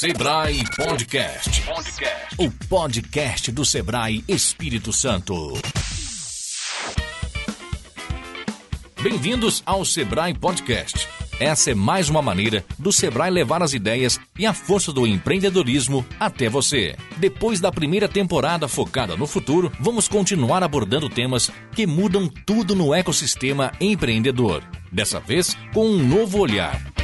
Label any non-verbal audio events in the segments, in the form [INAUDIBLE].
Sebrae Podcast. Podcast. O podcast do Sebrae Espírito Santo. Bem-vindos ao Sebrae Podcast. Essa é mais uma maneira do Sebrae levar as ideias e a força do empreendedorismo até você. Depois da primeira temporada focada no futuro, vamos continuar abordando temas que mudam tudo no ecossistema empreendedor. Dessa vez, com um novo olhar.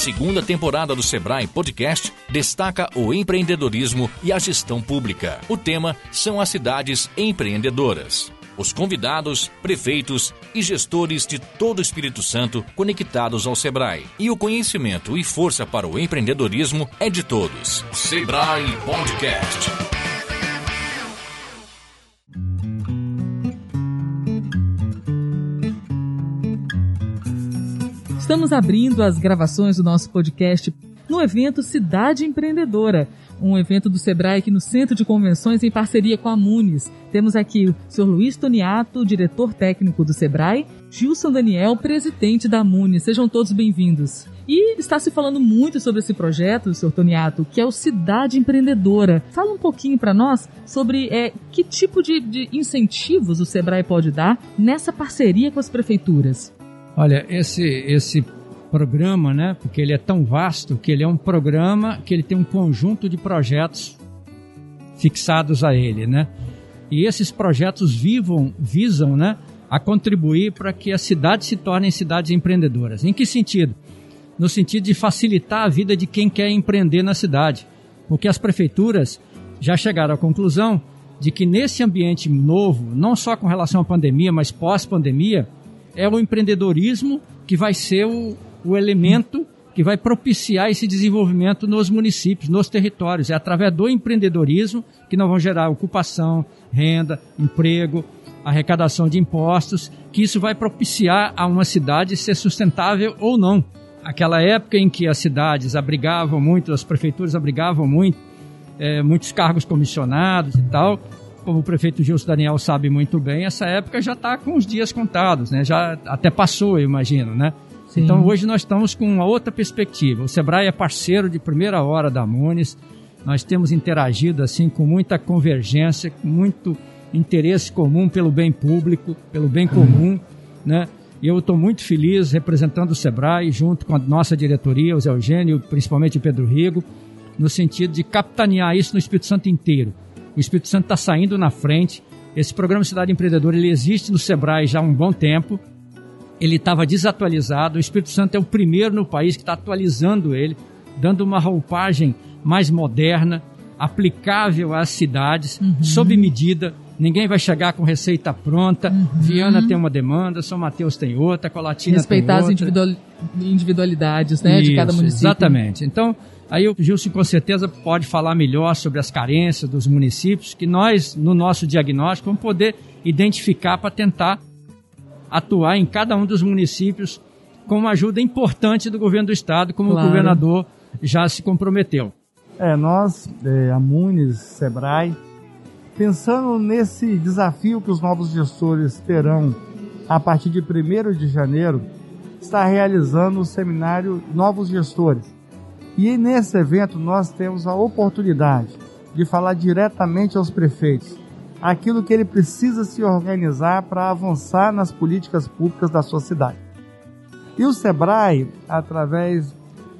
Segunda temporada do Sebrae Podcast destaca o empreendedorismo e a gestão pública. O tema são as cidades empreendedoras. Os convidados, prefeitos e gestores de todo o Espírito Santo conectados ao Sebrae. E o conhecimento e força para o empreendedorismo é de todos. Sebrae Podcast. Estamos abrindo as gravações do nosso podcast no evento Cidade Empreendedora, um evento do Sebrae aqui no Centro de Convenções em parceria com a Munis. Temos aqui o Sr. Luiz Toniato, diretor técnico do Sebrae, Gilson Daniel, presidente da Munis. Sejam todos bem-vindos. E está se falando muito sobre esse projeto, Sr. Toniato, que é o Cidade Empreendedora. Fala um pouquinho para nós sobre é, que tipo de, de incentivos o Sebrae pode dar nessa parceria com as prefeituras. Olha, esse, esse programa, né? Porque ele é tão vasto que ele é um programa que ele tem um conjunto de projetos fixados a ele, né? E esses projetos vivam, visam, né, a contribuir para que as cidades se tornem cidades empreendedoras. Em que sentido? No sentido de facilitar a vida de quem quer empreender na cidade, porque as prefeituras já chegaram à conclusão de que nesse ambiente novo, não só com relação à pandemia, mas pós-pandemia, é o empreendedorismo que vai ser o, o elemento que vai propiciar esse desenvolvimento nos municípios, nos territórios. É através do empreendedorismo que nós vamos gerar ocupação, renda, emprego, arrecadação de impostos, que isso vai propiciar a uma cidade ser sustentável ou não. Aquela época em que as cidades abrigavam muito, as prefeituras abrigavam muito, é, muitos cargos comissionados e tal, como o prefeito Gilson Daniel sabe muito bem, essa época já está com os dias contados, né? Já até passou, eu imagino, né? Sim. Então hoje nós estamos com uma outra perspectiva. O Sebrae é parceiro de primeira hora da Munes. Nós temos interagido assim com muita convergência, com muito interesse comum pelo bem público, pelo bem comum, uhum. né? E eu estou muito feliz representando o Sebrae, junto com a nossa diretoria, o Zé Eugênio, principalmente o Pedro Rigo, no sentido de capitanear isso no Espírito Santo inteiro. O Espírito Santo está saindo na frente. Esse programa Cidade Empreendedora ele existe no Sebrae já há um bom tempo. Ele estava desatualizado. O Espírito Santo é o primeiro no país que está atualizando ele, dando uma roupagem mais moderna, aplicável às cidades, uhum. sob medida. Ninguém vai chegar com receita pronta. Uhum. Viana tem uma demanda, São Mateus tem outra, Colatina Respeitar tem outra. as individualidades né, Isso, de cada município. Exatamente. Então, Aí o Gilson com certeza pode falar melhor sobre as carências dos municípios, que nós, no nosso diagnóstico, vamos poder identificar para tentar atuar em cada um dos municípios com uma ajuda importante do governo do estado, como claro. o governador já se comprometeu. É, nós, é, a Munes, Sebrae, pensando nesse desafio que os novos gestores terão a partir de 1 de janeiro, está realizando o seminário Novos Gestores e nesse evento nós temos a oportunidade de falar diretamente aos prefeitos aquilo que ele precisa se organizar para avançar nas políticas públicas da sua cidade. E o Sebrae, através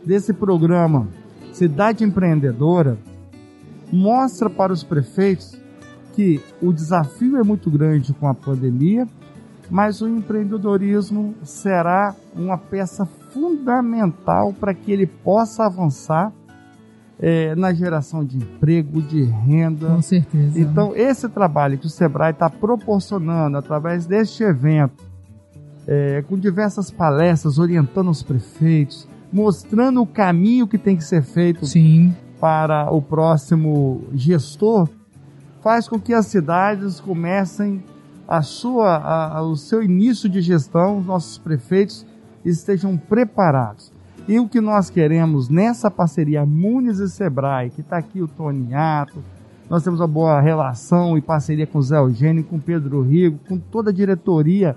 desse programa Cidade Empreendedora, mostra para os prefeitos que o desafio é muito grande com a pandemia, mas o empreendedorismo será uma peça fundamental para que ele possa avançar é, na geração de emprego, de renda. Com certeza. Então, esse trabalho que o Sebrae está proporcionando através deste evento, é, com diversas palestras orientando os prefeitos, mostrando o caminho que tem que ser feito Sim. para o próximo gestor, faz com que as cidades comecem a sua, a, a, o seu início de gestão, os nossos prefeitos estejam preparados. E o que nós queremos nessa parceria Munes e Sebrae, que está aqui o Toniato, nós temos uma boa relação e parceria com o Zé Eugênio, com o Pedro Rigo, com toda a diretoria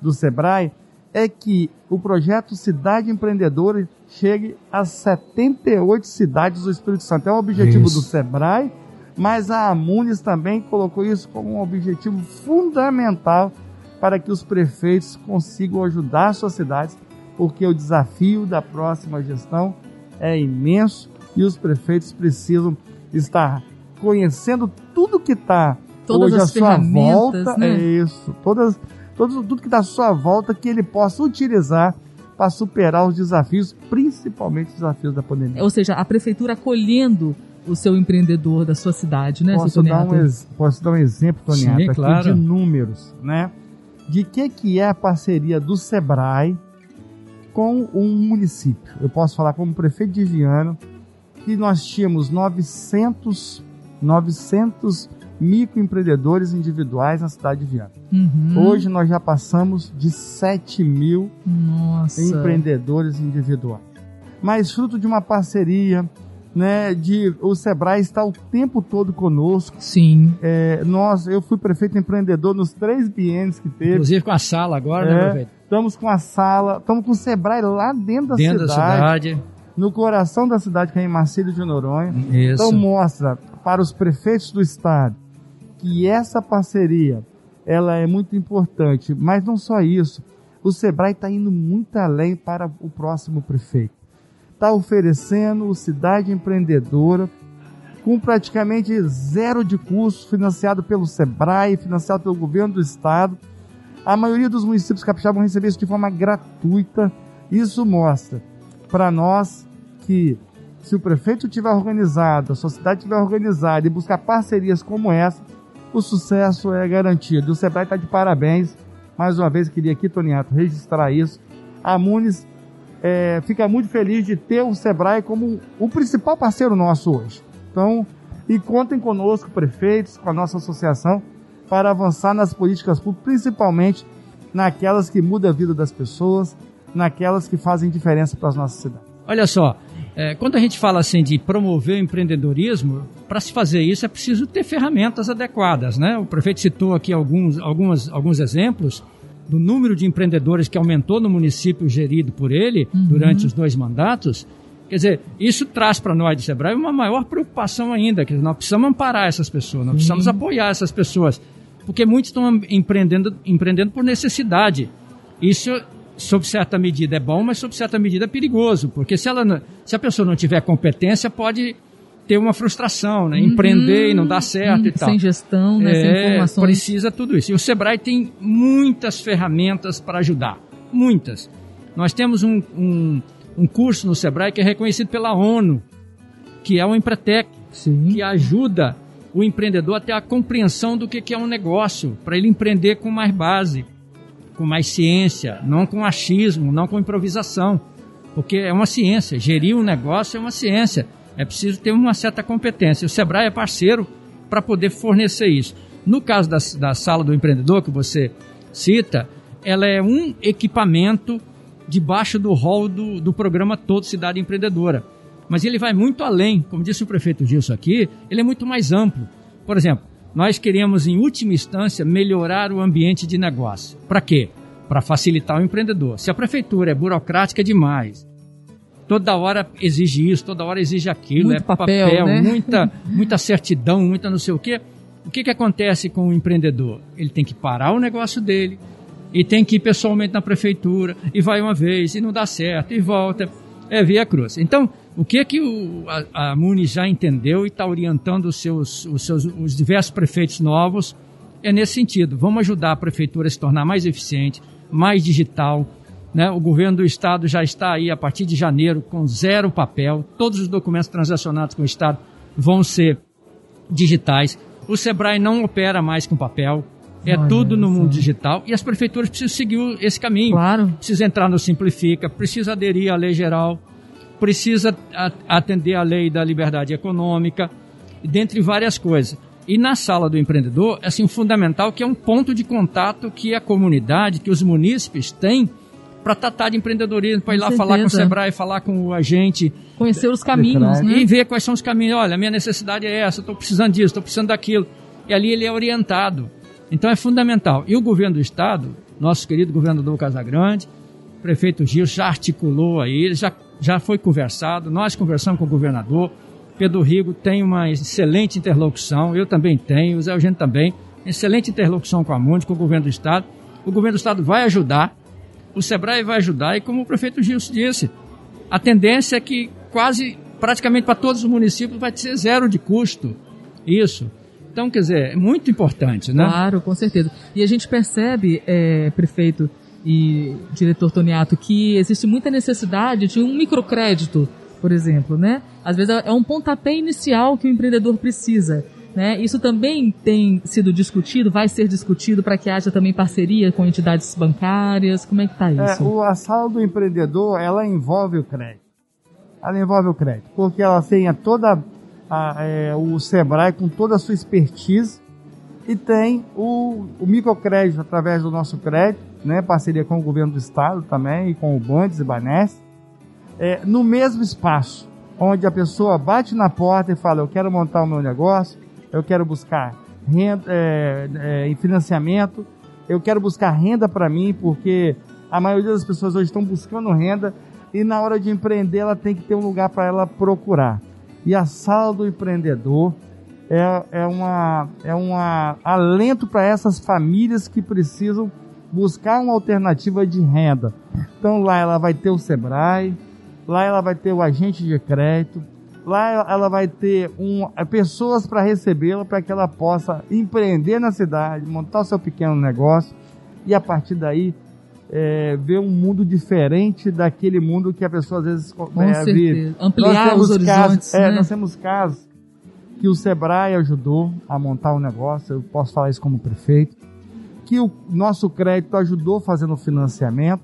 do Sebrae, é que o projeto Cidade Empreendedora chegue a 78 cidades do Espírito Santo. É um objetivo isso. do SEBRAE, mas a Amunes também colocou isso como um objetivo fundamental para que os prefeitos consigam ajudar suas cidades, porque o desafio da próxima gestão é imenso e os prefeitos precisam estar conhecendo tudo que está hoje à sua volta. Né? É isso. Todas, todas, tudo que está à sua volta que ele possa utilizar para superar os desafios, principalmente os desafios da pandemia. Ou seja, a prefeitura acolhendo o seu empreendedor da sua cidade, né, posso dar, um posso dar um exemplo, Toniato, Sim, aqui claro. de números, né? De que, que é a parceria do SEBRAE com um município. Eu posso falar como prefeito de Viana, que nós tínhamos 900, 900 microempreendedores individuais na cidade de Viana. Uhum. Hoje nós já passamos de 7 mil Nossa. empreendedores individuais. Mas fruto de uma parceria, né, de o Sebrae está o tempo todo conosco. Sim. É, nós, eu fui prefeito empreendedor nos três biênios que teve. Inclusive com a sala agora, né, é, né, prefeito? Estamos com a sala, estamos com o Sebrae lá dentro da dentro cidade. Da cidade. No coração da cidade, que é em Marcílio de Noronha. Isso. Então mostra para os prefeitos do estado que essa parceria ela é muito importante, mas não só isso. O Sebrae está indo muito além para o próximo prefeito. Está oferecendo o Cidade Empreendedora com praticamente zero de custo, financiado pelo Sebrae, financiado pelo governo do estado. A maioria dos municípios capixabas vão receber isso de forma gratuita. Isso mostra para nós que se o prefeito tiver organizado, a sociedade tiver organizada e buscar parcerias como essa, o sucesso é garantido. O Sebrae está de parabéns. Mais uma vez, queria aqui, Toniato, registrar isso. A Munes é, fica muito feliz de ter o Sebrae como o principal parceiro nosso hoje. Então, e contem conosco, prefeitos, com a nossa associação, para avançar nas políticas públicas, principalmente naquelas que mudam a vida das pessoas, naquelas que fazem diferença para as nossas cidades. Olha só, é, quando a gente fala assim de promover o empreendedorismo, para se fazer isso é preciso ter ferramentas adequadas, né? O prefeito citou aqui alguns, algumas, alguns exemplos do número de empreendedores que aumentou no município gerido por ele uhum. durante os dois mandatos. Quer dizer, isso traz para nós do Sebrae uma maior preocupação ainda, que nós precisamos amparar essas pessoas, nós precisamos apoiar essas pessoas, porque muitos estão empreendendo, empreendendo por necessidade. Isso sob certa medida é bom, mas sob certa medida é perigoso, porque se, ela, se a pessoa não tiver competência, pode ter uma frustração, né? empreender e não dar certo uhum, e tal. Sem gestão, né? É, sem informações. Precisa tudo isso. E o Sebrae tem muitas ferramentas para ajudar, muitas. Nós temos um, um, um, curso no Sebrae que é reconhecido pela ONU, que é o Empretec, Sim. que ajuda o empreendedor a ter a compreensão do que, que é um negócio, para ele empreender com mais base com mais ciência, não com achismo, não com improvisação, porque é uma ciência. Gerir um negócio é uma ciência. É preciso ter uma certa competência. O Sebrae é parceiro para poder fornecer isso. No caso da, da sala do empreendedor que você cita, ela é um equipamento debaixo do rol do, do programa Todo Cidade Empreendedora. Mas ele vai muito além, como disse o prefeito Gilson aqui, ele é muito mais amplo. Por exemplo, nós queremos, em última instância, melhorar o ambiente de negócio. Para quê? Para facilitar o empreendedor. Se a prefeitura é burocrática demais, toda hora exige isso, toda hora exige aquilo, Muito é papel, papel né? muita, [LAUGHS] muita certidão, muita não sei o quê. O que, que acontece com o empreendedor? Ele tem que parar o negócio dele e tem que ir pessoalmente na prefeitura e vai uma vez e não dá certo e volta. É via cruz. Então, o que que o, a, a Muni já entendeu e está orientando os seus, os seus os diversos prefeitos novos é nesse sentido. Vamos ajudar a prefeitura a se tornar mais eficiente, mais digital. Né? O governo do estado já está aí a partir de janeiro com zero papel. Todos os documentos transacionados com o estado vão ser digitais. O Sebrae não opera mais com papel. É Olha tudo no mundo digital e as prefeituras precisam seguir esse caminho. Claro. Precisa entrar no Simplifica, precisa aderir à lei geral precisa atender à lei da liberdade econômica, dentre várias coisas. E na sala do empreendedor, é assim, fundamental que é um ponto de contato que a comunidade, que os munícipes têm para tratar de empreendedorismo, para ir lá certeza. falar com o Sebrae, falar com o agente. Conhecer os caminhos, né? E ver quais são os caminhos. Olha, a minha necessidade é essa, estou precisando disso, estou precisando daquilo. E ali ele é orientado. Então é fundamental. E o governo do Estado, nosso querido governador Casagrande, prefeito Gil já articulou aí, já, já foi conversado, nós conversamos com o governador, Pedro Rigo tem uma excelente interlocução, eu também tenho, o Zé Eugênio também, excelente interlocução com a MUND, com o governo do Estado. O governo do Estado vai ajudar, o SEBRAE vai ajudar, e como o prefeito Gil disse, a tendência é que quase, praticamente para todos os municípios, vai ser zero de custo. Isso. Então, quer dizer, é muito importante, né? Claro, com certeza. E a gente percebe, é, prefeito e diretor Toniato, que existe muita necessidade de um microcrédito, por exemplo, né? Às vezes é um pontapé inicial que o empreendedor precisa. Né? Isso também tem sido discutido, vai ser discutido para que haja também parceria com entidades bancárias. Como é que está isso? É, o, a sala do empreendedor, ela envolve o crédito. Ela envolve o crédito, porque ela tem toda a, é, o Sebrae com toda a sua expertise e tem o, o microcrédito através do nosso crédito, né, parceria com o governo do estado também e com o Bandes e Banes, é, no mesmo espaço, onde a pessoa bate na porta e fala, eu quero montar o meu negócio, eu quero buscar renda, é, é, financiamento, eu quero buscar renda para mim, porque a maioria das pessoas hoje estão buscando renda e na hora de empreender ela tem que ter um lugar para ela procurar. E a sala do empreendedor é, é, uma, é um alento para essas famílias que precisam buscar uma alternativa de renda. Então lá ela vai ter o Sebrae, lá ela vai ter o agente de crédito, lá ela vai ter um, pessoas para recebê-la para que ela possa empreender na cidade, montar o seu pequeno negócio e a partir daí é, ver um mundo diferente daquele mundo que a pessoa às vezes Com é, certeza. Ampliar os horizontes. Casos, é, né? Nós temos casos que o Sebrae ajudou a montar um negócio, eu posso falar isso como prefeito, que o nosso crédito ajudou fazendo o financiamento.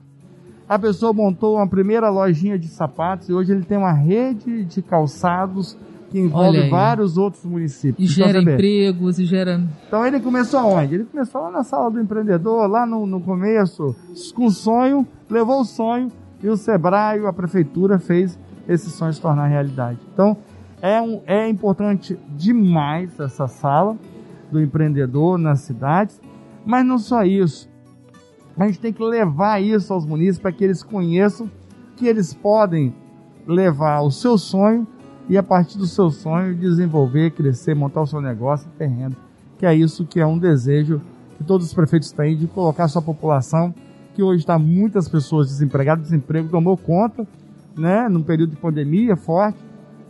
A pessoa montou uma primeira lojinha de sapatos e hoje ele tem uma rede de calçados que envolve vários outros municípios. E gera empregos, e gera... Então ele começou onde? Ele começou lá na sala do empreendedor, lá no, no começo, com sonho, levou o sonho, e o Sebrae, a prefeitura fez esse sonho se tornar realidade. Então, é, um, é importante demais essa sala do empreendedor nas cidades, mas não só isso. A gente tem que levar isso aos munícipes para que eles conheçam que eles podem levar o seu sonho e a partir do seu sonho desenvolver, crescer, montar o seu negócio e ter renda. Que é isso que é um desejo que todos os prefeitos têm de colocar a sua população, que hoje está muitas pessoas desempregadas, desemprego tomou conta, né, num período de pandemia forte.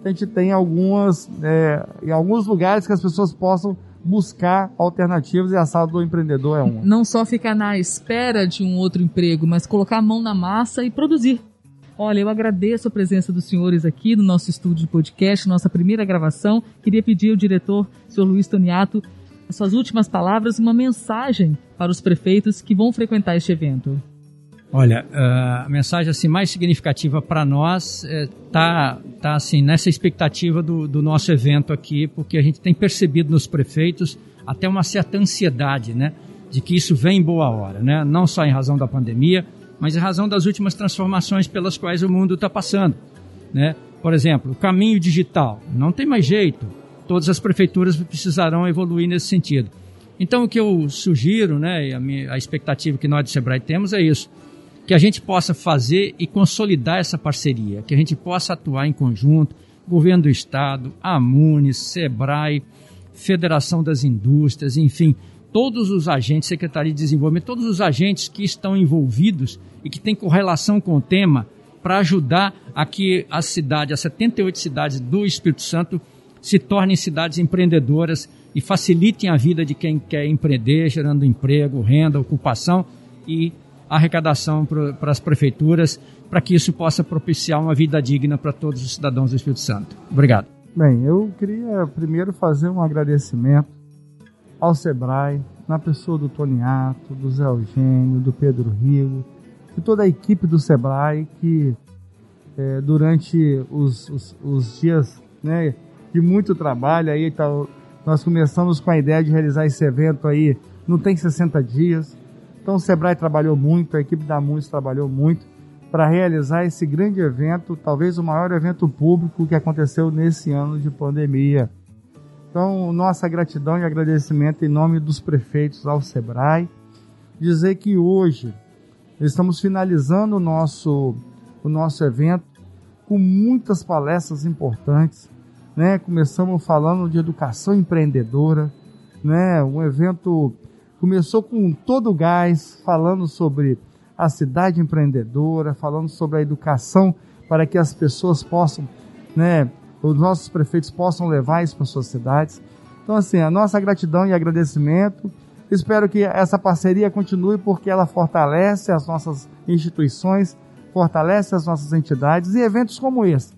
A gente tem algumas, é, em alguns lugares que as pessoas possam buscar alternativas e a sala do empreendedor é uma. Não só ficar na espera de um outro emprego, mas colocar a mão na massa e produzir. Olha, eu agradeço a presença dos senhores aqui no nosso estúdio de podcast, nossa primeira gravação. Queria pedir ao diretor, senhor Luiz Toniato, as suas últimas palavras, uma mensagem para os prefeitos que vão frequentar este evento. Olha, a mensagem assim mais significativa para nós está é, tá, assim nessa expectativa do, do nosso evento aqui, porque a gente tem percebido nos prefeitos até uma certa ansiedade, né, de que isso vem em boa hora, né, não só em razão da pandemia, mas em razão das últimas transformações pelas quais o mundo está passando. Né? Por exemplo, o caminho digital. Não tem mais jeito. Todas as prefeituras precisarão evoluir nesse sentido. Então, o que eu sugiro, né, a, minha, a expectativa que nós do Sebrae temos é isso: que a gente possa fazer e consolidar essa parceria, que a gente possa atuar em conjunto, governo do Estado, AMUNES, SEBRAE, Federação das Indústrias, enfim, todos os agentes, Secretaria de Desenvolvimento, todos os agentes que estão envolvidos e que têm correlação com o tema para ajudar a que a cidade, as 78 cidades do Espírito Santo, se tornem cidades empreendedoras e facilitem a vida de quem quer empreender, gerando emprego, renda, ocupação e arrecadação para as prefeituras, para que isso possa propiciar uma vida digna para todos os cidadãos do Espírito Santo. Obrigado. Bem, eu queria primeiro fazer um agradecimento ao Sebrae, na pessoa do Toniato, do Zé Eugênio, do Pedro Rigo, e toda a equipe do Sebrae que é, durante os, os, os, dias né, de muito trabalho, aí tá, nós começamos com a ideia de realizar esse evento aí, não tem 60 dias, então o Sebrae trabalhou muito, a equipe da MUNES trabalhou muito para realizar esse grande evento, talvez o maior evento público que aconteceu nesse ano de pandemia. Então, nossa gratidão e agradecimento em nome dos prefeitos ao SEBRAE. Dizer que hoje Estamos finalizando o nosso, o nosso evento com muitas palestras importantes. Né? Começamos falando de educação empreendedora. Né? Um evento começou com todo o gás, falando sobre a cidade empreendedora, falando sobre a educação para que as pessoas possam, né, os nossos prefeitos possam levar isso para suas cidades. Então, assim, a nossa gratidão e agradecimento Espero que essa parceria continue porque ela fortalece as nossas instituições, fortalece as nossas entidades e eventos como esse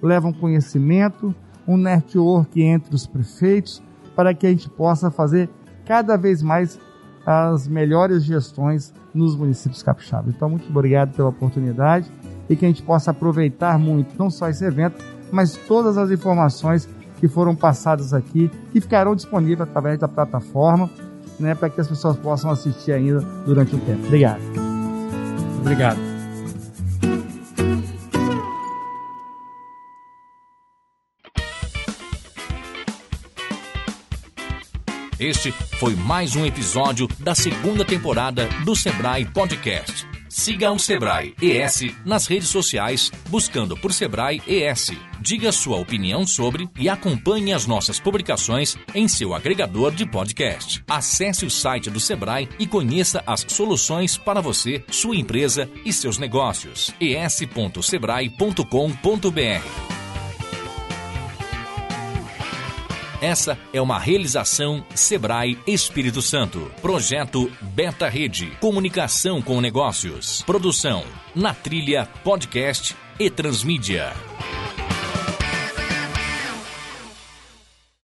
levam conhecimento, um network entre os prefeitos para que a gente possa fazer cada vez mais as melhores gestões nos municípios capixabas. Então, muito obrigado pela oportunidade e que a gente possa aproveitar muito, não só esse evento, mas todas as informações que foram passadas aqui e ficarão disponíveis através da plataforma né, para que as pessoas possam assistir ainda durante o tempo. Obrigado. Obrigado. Este foi mais um episódio da segunda temporada do Sebrae Podcast. Siga o Sebrae ES nas redes sociais, buscando por Sebrae ES. Diga sua opinião sobre e acompanhe as nossas publicações em seu agregador de podcast. Acesse o site do Sebrae e conheça as soluções para você, sua empresa e seus negócios. es.sebrae.com.br Essa é uma realização Sebrae Espírito Santo. Projeto Beta Rede. Comunicação com negócios. Produção. Na Trilha Podcast e Transmídia.